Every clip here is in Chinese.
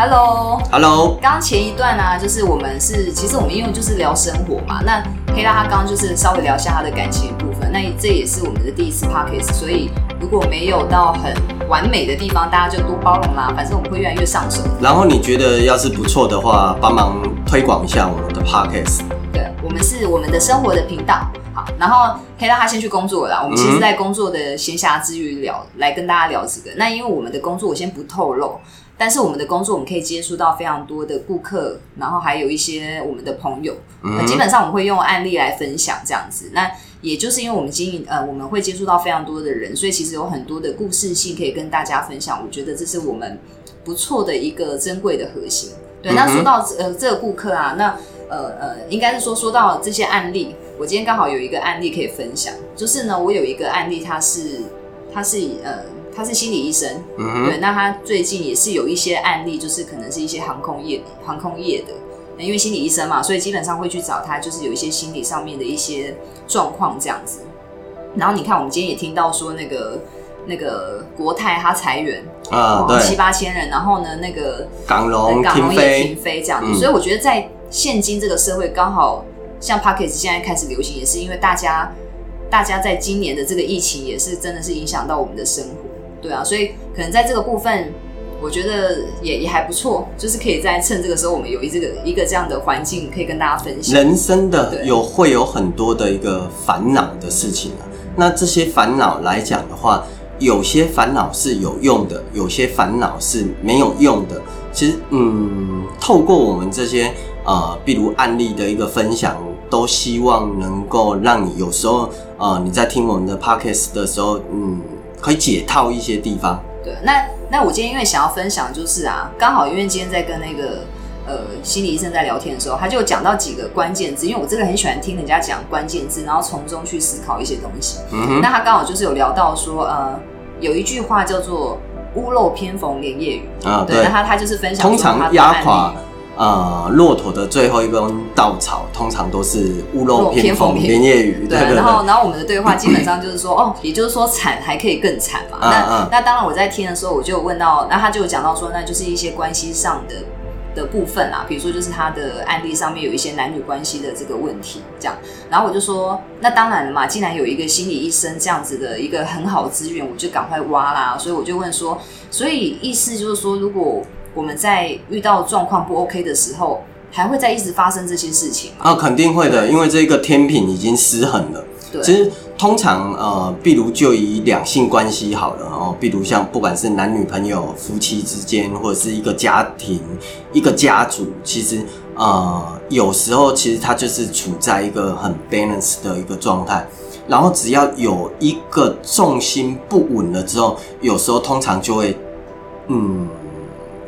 Hello，Hello，刚刚前一段呢、就是我们是，其实我们因为就是聊生活嘛，那黑拉他刚刚就是稍微聊一下他的感情部分，那这也是我们的第一次 podcast，所以如果没有到很完美的地方，大家就多包容啦，反正我们会越来越上手。然后你觉得要是不错的话，帮忙推广一下我们的 podcast。对，我们是我们的生活的频道。好，然后可以让他先去工作了啦。我们其实，在工作的闲暇之余聊，来跟大家聊这个。那因为我们的工作，我先不透露，但是我们的工作，我们可以接触到非常多的顾客，然后还有一些我们的朋友。那基本上我们会用案例来分享这样子。那也就是因为我们经营，呃，我们会接触到非常多的人，所以其实有很多的故事性可以跟大家分享。我觉得这是我们不错的一个珍贵的核心。对，那说到呃这个顾客啊，那呃呃，应该是说说到这些案例，我今天刚好有一个案例可以分享，就是呢，我有一个案例，它是它是呃他是心理医生，嗯对，那他最近也是有一些案例，就是可能是一些航空业航空业的，因为心理医生嘛，所以基本上会去找他，就是有一些心理上面的一些状况这样子。然后你看，我们今天也听到说那个那个国泰他裁员啊，对。七，八千人，然后呢那个港龙港龙也停，飞。这样子，嗯。所以我觉得在现今这个社会，刚好像 p o c k e t 现在开始流行，也是因为大家大家在今年的这个疫情也是真的是影响到我们的生活，对啊，所以可能在这个部分，我觉得也也还不错，就是可以在趁这个时候，我们有一这个一个这样的环境，可以跟大家分享。人生的有会有很多的一个烦恼的事情啊。那这些烦恼来讲的话，有些烦恼是有用的，有些烦恼是没有用的。其实，嗯，透过我们这些呃，比如案例的一个分享，都希望能够让你有时候呃，你在听我们的 podcast 的时候，嗯，可以解套一些地方。对，那那我今天因为想要分享，就是啊，刚好因为今天在跟那个呃心理医生在聊天的时候，他就有讲到几个关键字，因为我真的很喜欢听人家讲关键字，然后从中去思考一些东西。嗯哼，那他刚好就是有聊到说，呃，有一句话叫做“屋漏偏逢连夜雨”，啊，对，那他他就是分享通常压垮例呃骆驼的最后一根稻草，通常都是屋漏偏逢连夜雨。对，然后，然后我们的对话基本上就是说，哦，也就是说惨还可以更惨嘛。嗯那嗯那当然我在听的时候，我就有问到，那他就有讲到说，那就是一些关系上的的部分啊，比如说就是他的案例上面有一些男女关系的这个问题，这样。然后我就说，那当然了嘛，既然有一个心理医生这样子的一个很好的资源，我就赶快挖啦。所以我就问说，所以意思就是说，如果我们在遇到状况不 OK 的时候，还会再一直发生这些事情吗？啊，肯定会的，因为这个天平已经失衡了。对，其实通常呃，比如就以两性关系好了哦，比如像不管是男女朋友、夫妻之间，或者是一个家庭、一个家族，其实呃，有时候其实它就是处在一个很 balance 的一个状态。然后只要有一个重心不稳了之后，有时候通常就会嗯，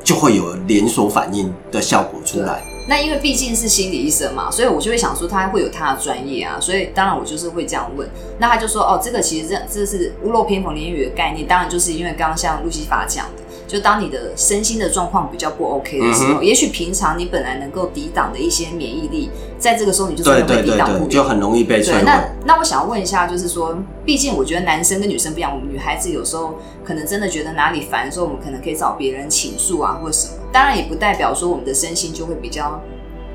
就会有连锁反应的效果出来。那因为毕竟是心理医生嘛，所以我就会想说他会有他的专业啊，所以当然我就是会这样问。那他就说哦，这个其实这这是屋漏偏逢连夜雨的概念，当然就是因为刚刚像路西法讲的，就当你的身心的状况比较不 OK 的时候，嗯也许平常你本来能够抵挡的一些免疫力，在这个时候你就真对的会抵挡不了。就很容易被摧对，毁。那那我想要问一下，就是说，毕竟我觉得男生跟女生不一样，我们女孩子有时候可能真的觉得哪里烦的时候，我们可能可以找别人倾诉啊，或者什么。当然也不代表说我们的身心就会比较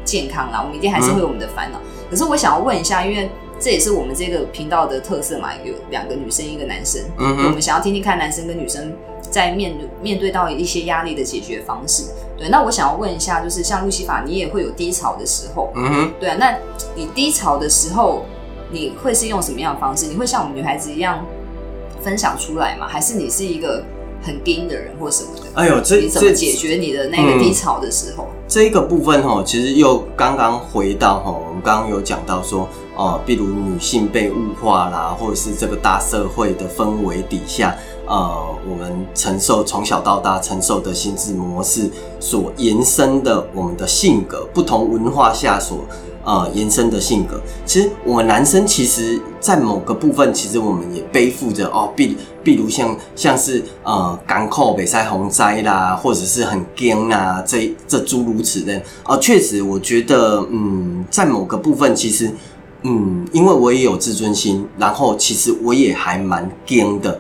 健康啦，我们一定还是会有我们的烦恼。可是我想要问一下，因为这也是我们这个频道的特色嘛，有两个女生一个男生，嗯哼，我们想要听听看男生跟女生在面面对到一些压力的解决方式。对，那我想要问一下，就是像路西法，你也会有低潮的时候，嗯哼。对啊，那你低潮的时候，你会是用什么样的方式？你会像我们女孩子一样分享出来吗？还是你是一个很硬的人或什么的？哎呦，这你怎么解决你的那个低潮的时候？这一个部分哈，其实又刚刚回到哈，我们刚刚有讲到说，哦，比如女性被物化啦，或者是这个大社会的氛围底下，呃，我们承受从小到大承受的心智模式所延伸的我们的性格，不同文化下所呃延伸的性格。其实我们男生其实，在某个部分，其实我们也背负着哦，比比如像像是呃港口北塞洪灾啦，或者是很惊啊，这这诸如此类。哦、确实，我觉得嗯，在某个部分，其实嗯，因为我也有自尊心，然后其实我也还蛮惊的，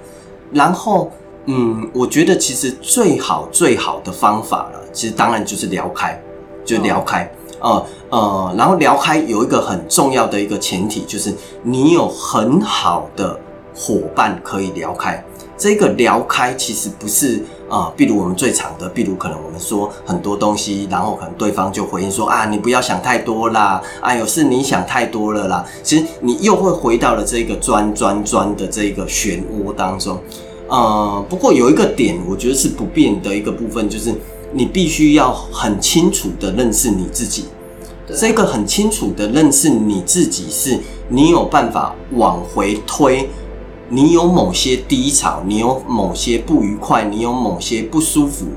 然后嗯，我觉得其实最好最好的方法了，其实当然就是聊开，就聊开。呃呃，然后聊开有一个很重要的一个前提，就是你有很好的伙伴可以聊开。这个聊开其实不是啊，比如我们最常的，比如可能我们说很多东西，然后可能对方就回应说啊，你不要想太多啦，哎呦是你想太多了啦。其实你又会回到了这个钻钻钻的这个漩涡当中。呃，不过有一个点，我觉得是不变的一个部分，就是你必须要很清楚的认识你自己。这个很清楚的认识你自己，是你有办法往回推。你有某些低潮，你有某些不愉快，你有某些不舒服，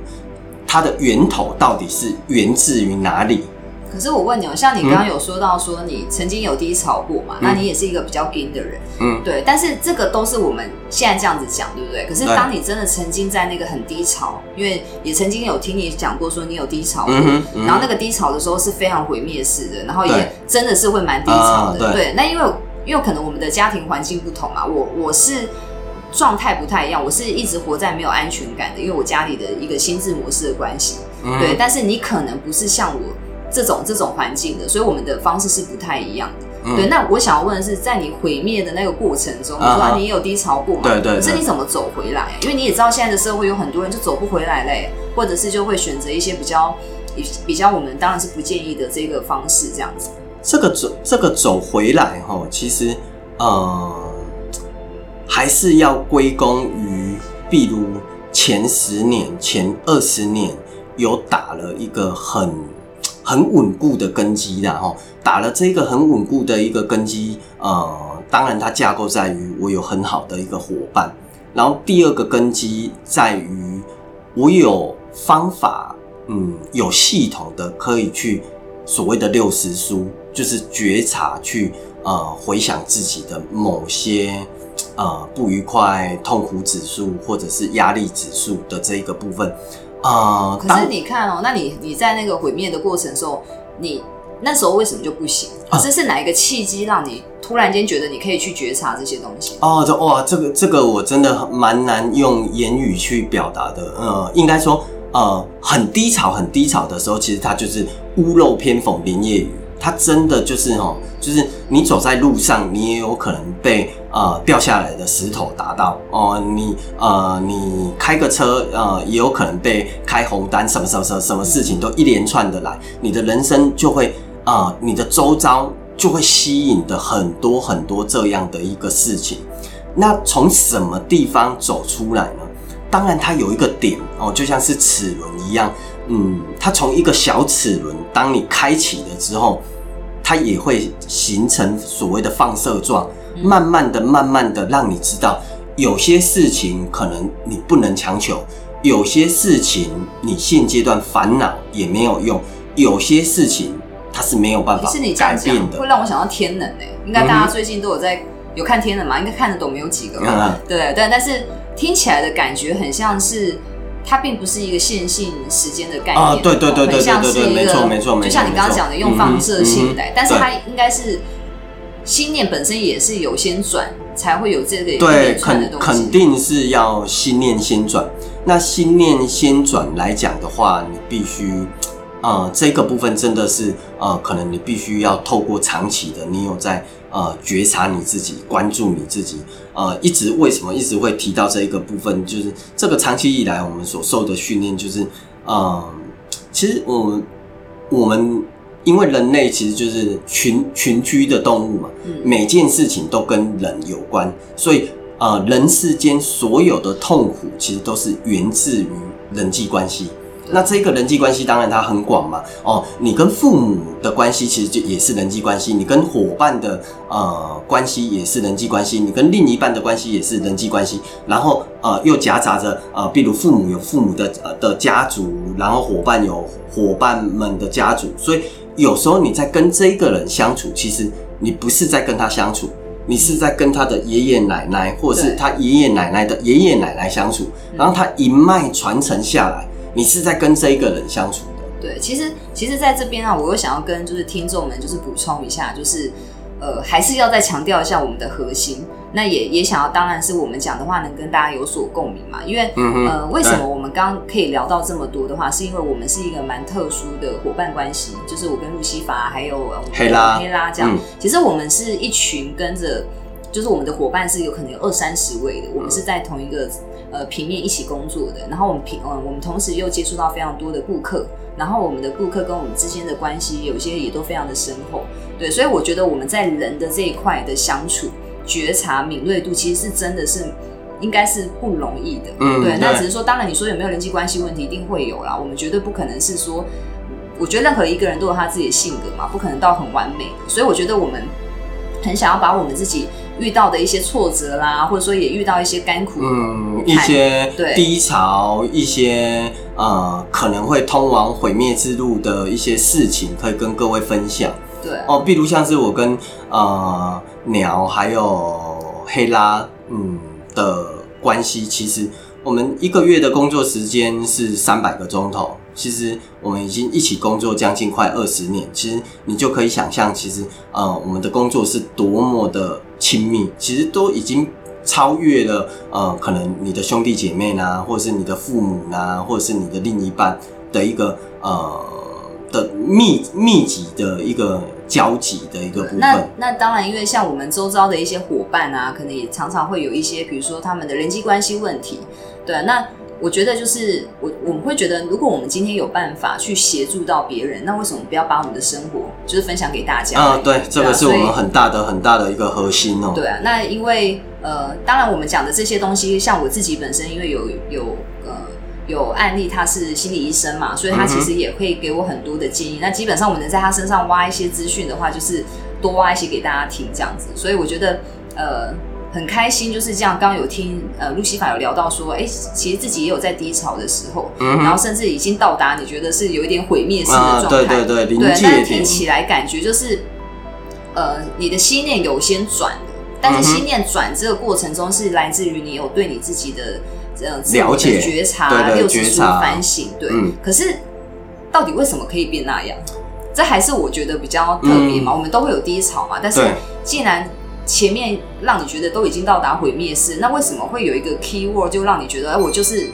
它的源头到底是源自于哪里？可是我问你哦，像你刚刚有说到说你曾经有低潮过嘛？那你也是一个比较硬的人，嗯，对。但是这个都是我们现在这样子讲，对不对？可是当你真的曾经在那个很低潮，因为也曾经有听你讲过说你有低潮过，然后那个低潮的时候是非常毁灭式的，然后也真的是会蛮低潮的，对。那因为因为可能我们的家庭环境不同嘛，我我是状态不太一样，我是一直活在没有安全感的，因为我家里的一个心智模式的关系，对。但是你可能不是像我。这种这种环境的，所以我们的方式是不太一样的。对，那我想要问的是，在你毁灭的那个过程中，你说你也有低潮过嘛？对对。可是你怎么走回来？因为你也知道，现在的社会有很多人就走不回来嘞，或者是就会选择一些比较比较我们当然是不建议的这个方式，这样子。这个走这个走回来哈，其实呃还是要归功于，比如前十年、前二十年有打了一个很。很稳固的根基的哈，打了这个很稳固的一个根基，呃，当然它架构在于我有很好的一个伙伴，然后第二个根基在于我有方法，嗯，有系统的可以去所谓的六十书，就是觉察去呃回想自己的某些呃不愉快、痛苦指数或者是压力指数的这一个部分。啊！可是你看哦，那你你在那个毁灭的过程时候，你那时候为什么就不行？这是哪一个契机让你突然间觉得你可以去觉察这些东西？哦，这哇，这个这个我真的蛮难用言语去表达的。呃，应该说，呃，很低潮、很低潮的时候，其实它就是屋漏偏逢连夜雨。它真的就是哦，就是你走在路上，你也有可能被呃掉下来的石头打到哦。你呃，你开个车呃，也有可能被开红单，什么什么什么什么事情都一连串的来，你的人生就会啊，你的周遭就会吸引的很多很多这样的一个事情。那从什么地方走出来呢？当然，它有一个点哦，就像是齿轮一样。嗯，它从一个小齿轮，当你开启了之后，它也会形成所谓的放射状，慢慢的、慢慢的让你知道，有些事情可能你不能强求，有些事情你现阶段烦恼也没有用，有些事情它是没有办法改变的。会让我想到天能诶，应该大家最近都有在有看天的嘛？应该看得懂没有几个？对对，但是听起来的感觉很像是。它并不是一个线性时间的概念，啊，对对对对对对，没错没错没错，就像你刚刚讲的用放射性来，但是它应该是心念本身也是有先转，才会有这个对肯肯定是要心念先转。那心念先转来讲的话，你必须呃这个部分真的是呃可能你必须要透过长期的，你有在。呃，觉察你自己，关注你自己。呃，一直为什么一直会提到这一个部分？就是这个长期以来我们所受的训练，就是呃，其实我们我们因为人类其实就是群群居的动物嘛，每件事情都跟人有关，所以呃，人世间所有的痛苦其实都是源自于人际关系。那这个人际关系当然它很广嘛，哦，你跟父母的关系其实就也是人际关系，你跟伙伴的呃关系也是人际关系，你跟另一半的关系也是人际关系，然后呃又夹杂着呃，比如父母有父母的呃的家族，然后伙伴有伙伴们的家族，所以有时候你在跟这个人相处，其实你不是在跟他相处，你是在跟他的爷爷奶奶或者是他爷爷奶奶的爷爷奶奶相处，然后他一脉传承下来。你是在跟这一个人相处的，对，其实其实，在这边啊，我又想要跟就是听众们就是补充一下，就是呃，还是要再强调一下我们的核心，那也也想要，当然是我们讲的话能跟大家有所共鸣嘛。因为、嗯呃，为什么我们刚刚可以聊到这么多的话，是因为我们是一个蛮特殊的伙伴关系，就是我跟路西法还有呃黑拉黑拉这样。嗯其实我们是一群跟着，就是我们的伙伴是有可能有二三十位的，我们是在同一个呃平面一起工作的。然后我们平呃我们同时又接触到非常多的顾客，然后我们的顾客跟我们之间的关系有些也都非常的深厚。对，所以我觉得我们在人的这一块的相处、觉察、敏锐度，其实是真的是应该是不容易的。对，嗯对那只是说，当然你说有没有人际关系问题，一定会有啦。我们绝对不可能是说，我觉得任何一个人都有他自己的性格嘛，不可能到很完美的。所以我觉得我们很想要把我们自己遇到的一些挫折啦，或者说也遇到一些甘苦，嗯，一些低潮，一些呃可能会通往毁灭之路的一些事情，可以跟各位分享对，哦。比如像是我跟呃鸟还有黑拉嗯的关系，其实我们一个月的工作时间是三百个钟头。其实我们已经一起工作将近快二十年，其实你就可以想象，其实呃我们的工作是多么的亲密，其实都已经超越了呃可能你的兄弟姐妹呢，或者是你的父母呢，或者是你的另一半的一个呃的密密集的一个交集的一个部那分。那当然，因为像我们周遭的一些伙伴啊，可能也常常会有一些，比如说他们的人际关系问题。对啊，那我觉得就是我我们会觉得，如果我们今天有办法去协助到别人，那为什么不要把我们的生活就是分享给大家？啊，对，这个是我们很大的很大的一个核心哦。对啊，那因为呃，当然我们讲的这些东西，像我自己本身，因为有有呃有案例，他是心理医生嘛，所以他其实也会给我很多的建议。那基本上我能在他身上挖一些资讯的话，就是多挖一些给大家听这样子。所以我觉得呃很开心，就是这样。刚刚有听呃路西法有聊到说，哎、其实自己也有在低潮的时候，嗯然后甚至已经到达你觉得是有一点毁灭式的啊，状态。对对对，临对，界但听。起来感觉就是，呃，你的心念有先转的，但是心念转这个过程中是来自于你有对你自己的呃自我解觉察、六十书反省，对。嗯可是到底为什么可以变那样？这还是我觉得比较特别嘛。我们都会有低潮嘛，但是既然前面让你觉得都已经到达毁灭式，那为什么会有一个 key word 就让你觉得，哎，我就是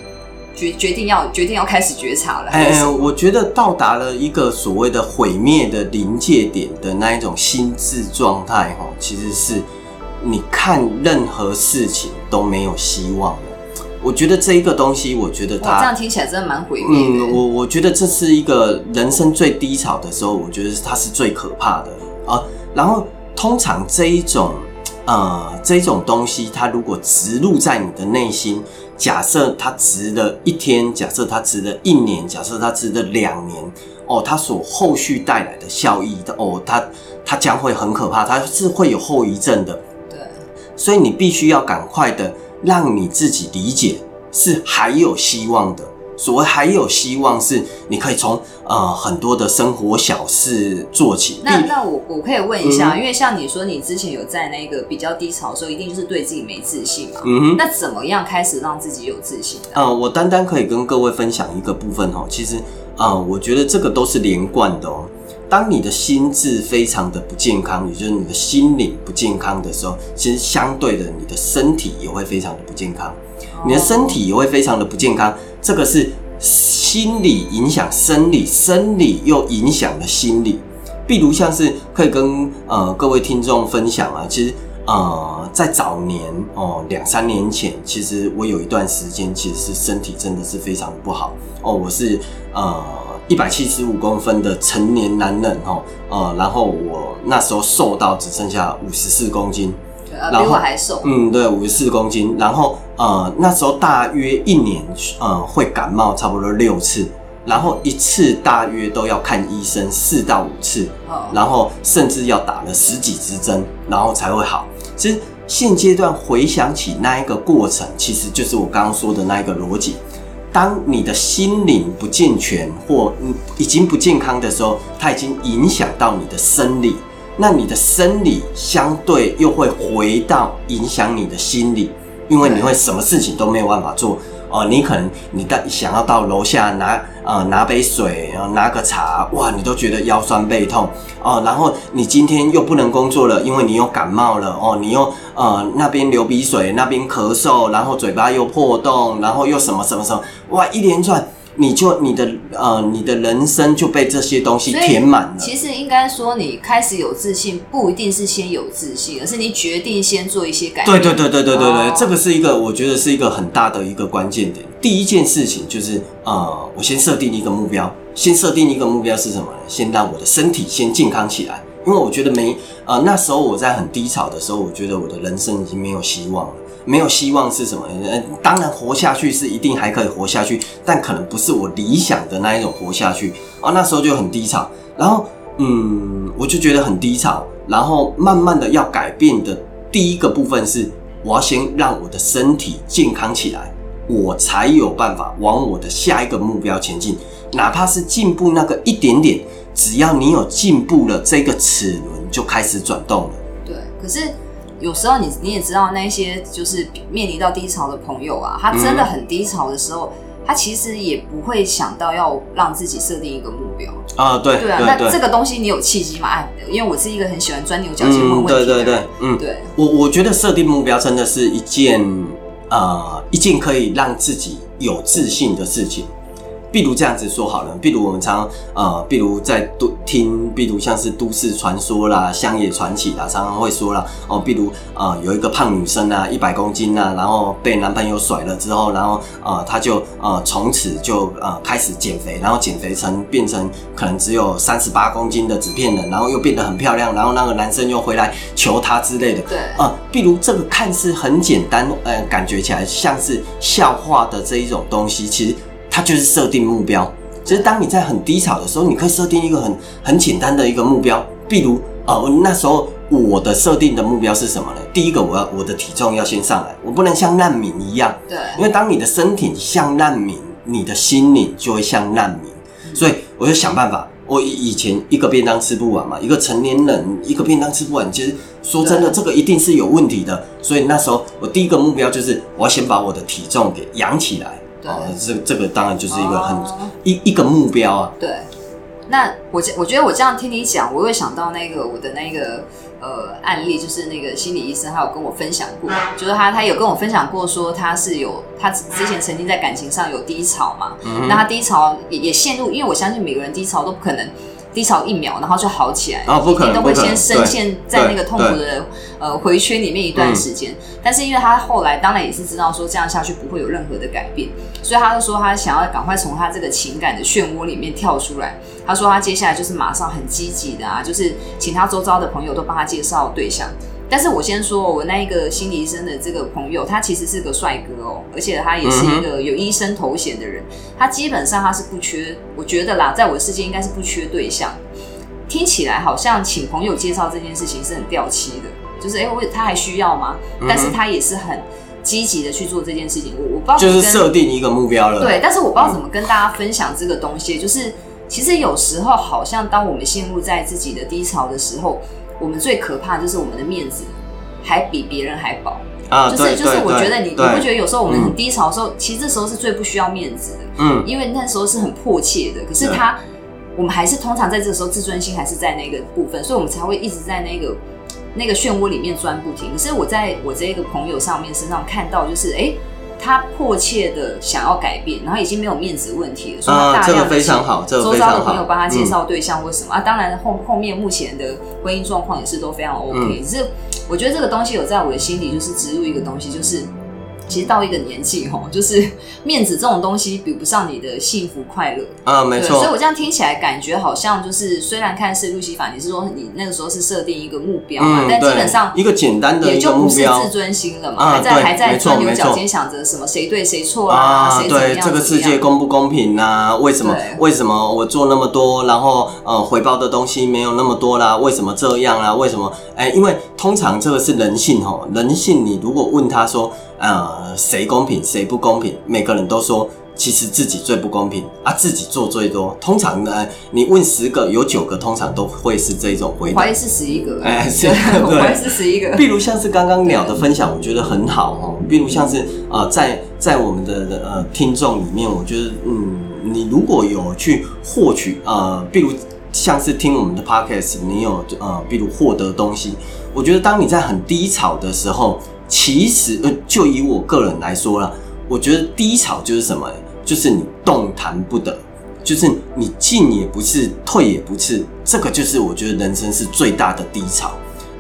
决决定要决定要开始觉察了？还哎、我觉得到达了一个所谓的毁灭的临界点的那一种心智状态，哈，其实是你看任何事情都没有希望了。我觉得这一个东西，我觉得它，这样听起来真的蛮毁灭的。嗯，我我觉得这是一个人生最低潮的时候，我觉得它是最可怕的啊。然后通常这一种呃这一种东西，它如果植入在你的内心，假设它植了一天，假设它植了一年，假设它植了两年，哦，它所后续带来的效益的哦，它它将会很可怕，它是会有后遗症的。对。所以你必须要赶快的让你自己理解是还有希望的。所谓还有希望，是你可以从呃很多的生活小事做起。那那我我可以问一下，嗯因为像你说你之前有在那个比较低潮的时候，一定就是对自己没自信嘛。嗯哼，那怎么样开始让自己有自信的？呃，我单单可以跟各位分享一个部分哦。其实，呃，我觉得这个都是连贯的哦。当你的心智非常的不健康，也就是你的心理不健康的时候，其实相对的，你的身体也会非常的不健康。你的身体也会非常的不健康。这个是心理影响生理，生理又影响了心理。譬如像是可以跟呃各位听众分享啊，其实呃在早年哦两三年前，其实我有一段时间其实是身体真的是非常不好哦，我是呃一百七十五公分的成年男人哦，呃然后我那时候瘦到只剩下五十四公斤，然后比我还瘦。嗯，对，五十四公斤。然后呃，那时候大约一年呃会感冒差不多六次，然后一次大约都要看医生四到五次，嗯，然后甚至要打了十几支针，然后才会好。其实现阶段回想起那一个过程，其实就是我刚刚说的那一个逻辑。当你的心灵不健全或嗯已经不健康的时候，它已经影响到你的生理，那你的生理相对又会回到影响你的心理，因为你会什么事情都没有办法做哦，你可能你到想要到楼下拿呃拿杯水，然后拿个茶，哇，你都觉得腰酸背痛哦。然后你今天又不能工作了，因为你又感冒了哦，你又呃那边流鼻水，那边咳嗽，然后嘴巴又破洞，然后又什么什么什么，哇，一连串。你就你的呃，你的人生就被这些东西填满了。其实应该说，你开始有自信，不一定是先有自信，而是你决定先做一些改变。对对对对对对对，这个是一个我觉得是一个很大的一个关键点。第一件事情就是呃，我先设定一个目标，先设定一个目标是什么呢？先让我的身体先健康起来，因为我觉得没呃那时候我在很低潮的时候，我觉得我的人生已经没有希望了。没有希望是什么？呃，当然活下去是一定还可以活下去，但可能不是我理想的那一种活下去啊。那时候就很低潮，然后嗯，我就觉得很低潮，然后慢慢的要改变的第一个部分是，我要先让我的身体健康起来，我才有办法往我的下一个目标前进，哪怕是进步那个一点点，只要你有进步了，这个齿轮就开始转动了。对，可是。有时候你你也知道那些就是面临到低潮的朋友啊，他真的很低潮的时候，他其实也不会想到要让自己设定一个目标啊。对对啊，那这个东西你有契机吗？哎，因为我是一个很喜欢钻牛角尖问问题的。对对对，嗯，对。我我觉得设定目标真的是一件呃一件可以让自己有自信的事情。比如这样子说好了，比如我们常呃，比如在都听，比如像是都市传说啦、乡野传奇啦，常常会说啦哦，比如呃有一个胖女生啊，一百公斤啊，然后被男朋友甩了之后，然后呃她就呃从此就呃开始减肥，然后减肥成变成可能只有三十八公斤的纸片人，然后又变得很漂亮，然后那个男生又回来求她之类的。对，呃，比如这个看似很简单，呃，感觉起来像是笑话的这一种东西，其实。它就是设定目标，就是当你在很低潮的时候，你可以设定一个很很简单的一个目标，比如，呃，那时候我的设定的目标是什么呢？第一个，我要我的体重要先上来，我不能像难民一样。对。因为当你的身体像难民，你的心灵就会像难民，所以我就想办法。我以前一个便当吃不完嘛，一个成年人一个便当吃不完，其实说真的，这个一定是有问题的。所以那时候我第一个目标就是我要先把我的体重给养起来。哦，这这个当然就是一个很一一个目标啊。对，那我我觉得我这样听你讲，我会想到那个我的那个呃案例，就是那个心理医生，他有跟我分享过，就是他他有跟我分享过，说他是有他之前曾经在感情上有低潮嘛，那他低潮也也陷入，因为我相信每个人低潮都不可能。低潮一秒，然后就好起来，一定都会先深陷在那个痛苦的呃回圈里面一段时间。但是因为他后来当然也是知道说这样下去不会有任何的改变，所以他就说他想要赶快从他这个情感的漩涡里面跳出来。他说他接下来就是马上很积极的啊，就是请他周遭的朋友都帮他介绍对象。但是我先说，我那一个心理医生的这个朋友，他其实是个帅哥哦，而且他也是一个有医生头衔的人。他基本上他是不缺，我觉得啦，在我的世界应该是不缺对象。听起来好像请朋友介绍这件事情是很掉漆的，就是哎，我他还需要吗？但是他也是很积极的去做这件事情。我我不知道就是设定一个目标了。对，但是我不知道怎么跟大家分享这个东西。就是其实有时候好像当我们陷入在自己的低潮的时候。我们最可怕就是我们的面子还比别人还薄啊！就是就是，我觉得你你不觉得有时候我们很低潮的时候，其实这时候是最不需要面子的，嗯，因为那时候是很迫切的。可是他，我们还是通常在这个时候自尊心还是在那个部分，所以我们才会一直在那个那个漩涡里面钻不停。可是我在我这个朋友上面身上看到，就是哎。他迫切的想要改变，然后已经没有面子问题了，所以他大量的周遭的朋友帮他介绍对象或什么啊。当然后后面目前的婚姻状况也是都非常 OK，只是我觉得这个东西有在我的心里就是植入一个东西，就是。其实到一个年纪吼，就是面子这种东西比不上你的幸福快乐啊，没错。所以我这样听起来感觉好像就是，虽然看是路西法，你是说你那个时候是设定一个目标嘛，但基本上一个简单的也就不是自尊心了嘛，还在还在钻牛角尖，想着什么谁对谁错啊，谁怎么样这个世界公不公平啊？为什么为什么我做那么多，然后呃回报的东西没有那么多啦？为什么这样啊？为什么？哎，因为通常这个是人性吼，人性你如果问他说。呃，谁公平谁不公平？每个人都说其实自己最不公平啊，自己做最多。通常呢，你问十个，有九个通常都会是这种回答。怀疑是十一个，哎是 对，怀疑是十一个。比如像是刚刚鸟的分享，我觉得很好哦。比如像是呃，在在我们的呃听众里面，我觉得嗯，你如果有去获取呃，比如像是听我们的 podcast，你有呃，比如获得东西，我觉得当你在很低潮的时候，其实呃，就以我个人来说啦，我觉得低潮就是什么？就是你动弹不得。就是你进也不是，退也不是，这个就是我觉得人生是最大的低潮。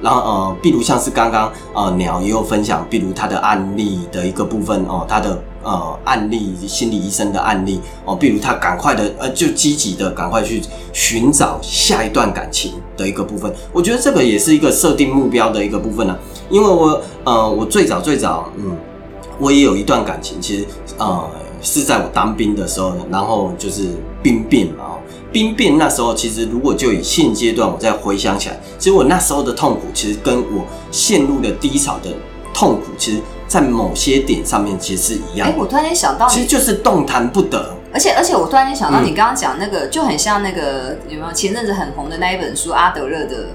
然后呃，比如像是刚刚呃鸟也有分享，比如他的案例的一个部分哦，他的呃案例心理医生的案例哦，比如他赶快的呃就积极的赶快去寻找下一段感情的一个部分，我觉得这个也是一个设定目标的一个部分呢、因为我呃我最早最早嗯，我也有一段感情，其实呃是在我当兵的时候，然后就是兵变嘛。哦兵变那时候，其实如果就以现阶段我再回想起来，其实我那时候的痛苦，其实跟我陷入了低潮的痛苦，其实在某些点上面其实是一样哎、的。我突然间想到，其实就是动弹不得。而且而且我突然间想到嗯你刚刚讲那个，就很像那个有没有前阵子很红的那一本书阿德勒的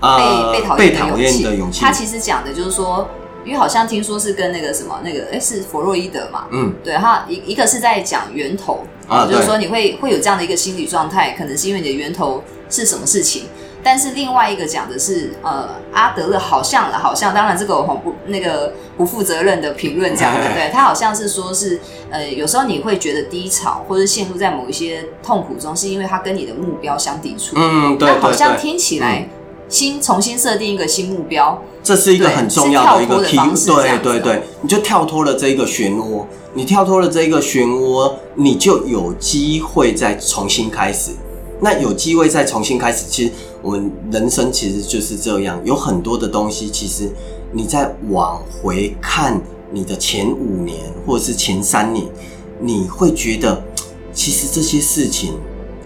呃被被讨被讨厌的勇气。厌的勇气他，其实讲的就是说，因为好像听说是跟那个什么那个哎、是弗洛伊德嘛，嗯对，他一一个是在讲源头啊就是说你会会有这样的一个心理状态，可能是因为你的源头是什么事情。但是另外一个讲的是，呃，阿德勒好像了，好像，当然这个我不那个不负责任的评论讲的，对 他好像是说是，呃，有时候你会觉得低潮或者陷入在某一些痛苦中，是因为他跟你的目标相抵触。嗯，对那好对对，像听起来新重新设定一个新目标，这是一个很重要的一个 key，对样对对，你就跳脱了这一个漩涡，你跳脱了这一个漩涡，你就有机会再重新开始。那有机会再重新开始，其实我们人生其实就是这样，有很多的东西，其实你在往回看你的前五年或者是前三年，你会觉得，其实这些事情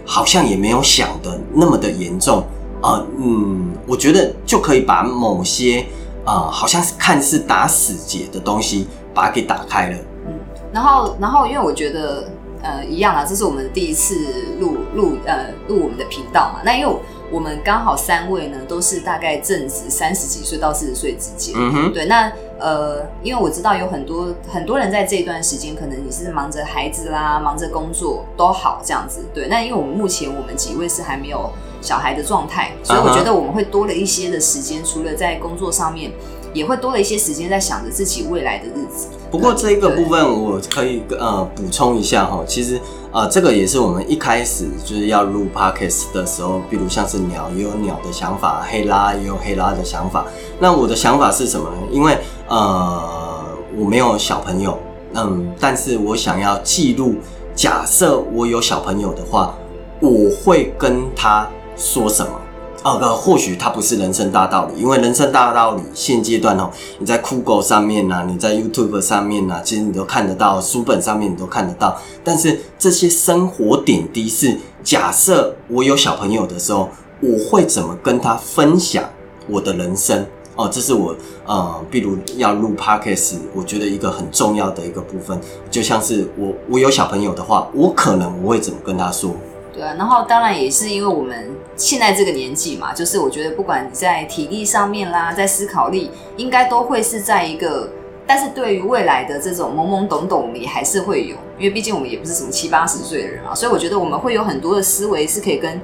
好像也没有想的那么的严重啊、嗯，我觉得就可以把某些啊、好像是看似打死结的东西，把它给打开了。嗯然后，然后，因为我觉得，呃，一样啦，这是我们第一次录录呃录我们的频道嘛。那因为我们刚好三位呢，都是大概正值三十几岁到四十岁之间。嗯哼，对，那呃，因为我知道有很多很多人在这一段时间，可能你是忙着孩子啦，忙着工作都好这样子。对，那因为我们目前我们几位是还没有小孩的状态，所以我觉得我们会多了一些的时间，除了在工作上面，也会多了一些时间在想着自己未来的日子。不过这一个部分我可以呃补充一下哈，其实呃这个也是我们一开始就是要录 podcast 的时候，比如像是鸟也有鸟的想法，黑拉也有黑拉的想法。那我的想法是什么呢？因为呃我没有小朋友，嗯，但是我想要记录，假设我有小朋友的话，我会跟他说什么？呃，呃或许它不是人生大道理，因为人生大道理现阶段哦，你在酷狗上面呐、你在 YouTube 上面呐、其实你都看得到，书本上面你都看得到。但是这些生活点滴是，假设我有小朋友的时候，我会怎么跟他分享我的人生？哦，这是我呃，比如要录 Podcast，我觉得一个很重要的一个部分，就像是我我有小朋友的话，我可能我会怎么跟他说？对啊，然后当然也是因为我们现在这个年纪嘛，就是我觉得不管你在体力上面啦，在思考力，应该都会是在一个，但是对于未来的这种懵懵懂懂，我们也还是会有，因为毕竟我们也不是什么七八十岁的人啊，所以我觉得我们会有很多的思维是可以跟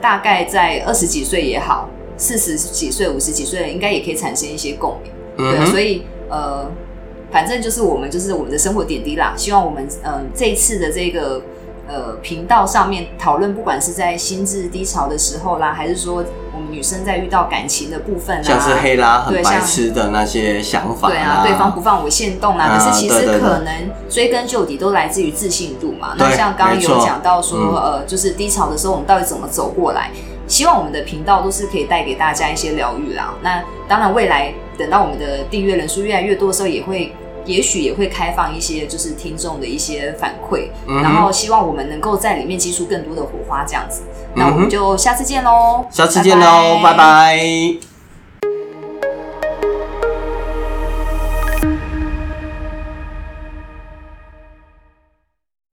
大概在二十几岁也好，四十几岁、五十几岁，应该也可以产生一些共鸣。对所以呃，反正就是我们就是我们的生活点滴啦。希望我们嗯、呃、这一次的这个呃频道上面讨论，不管是在心智低潮的时候啦，还是说我们女生在遇到感情的部分啦，像是黑拉很白痴的那些想法对啊，对方不放我线动啦，啊可是其实可能追根究底都来自于自信度嘛。那像刚刚有讲到说，嗯呃，就是低潮的时候，我们到底怎么走过来？希望我们的频道都是可以带给大家一些疗愈啦。那当然，未来等到我们的订阅人数越来越多的时候，也会。也许也会开放一些就是听众的一些反馈，嗯然后希望我们能够在里面激出更多的火花，这样子。那我们就下次见喽！下次见喽，拜拜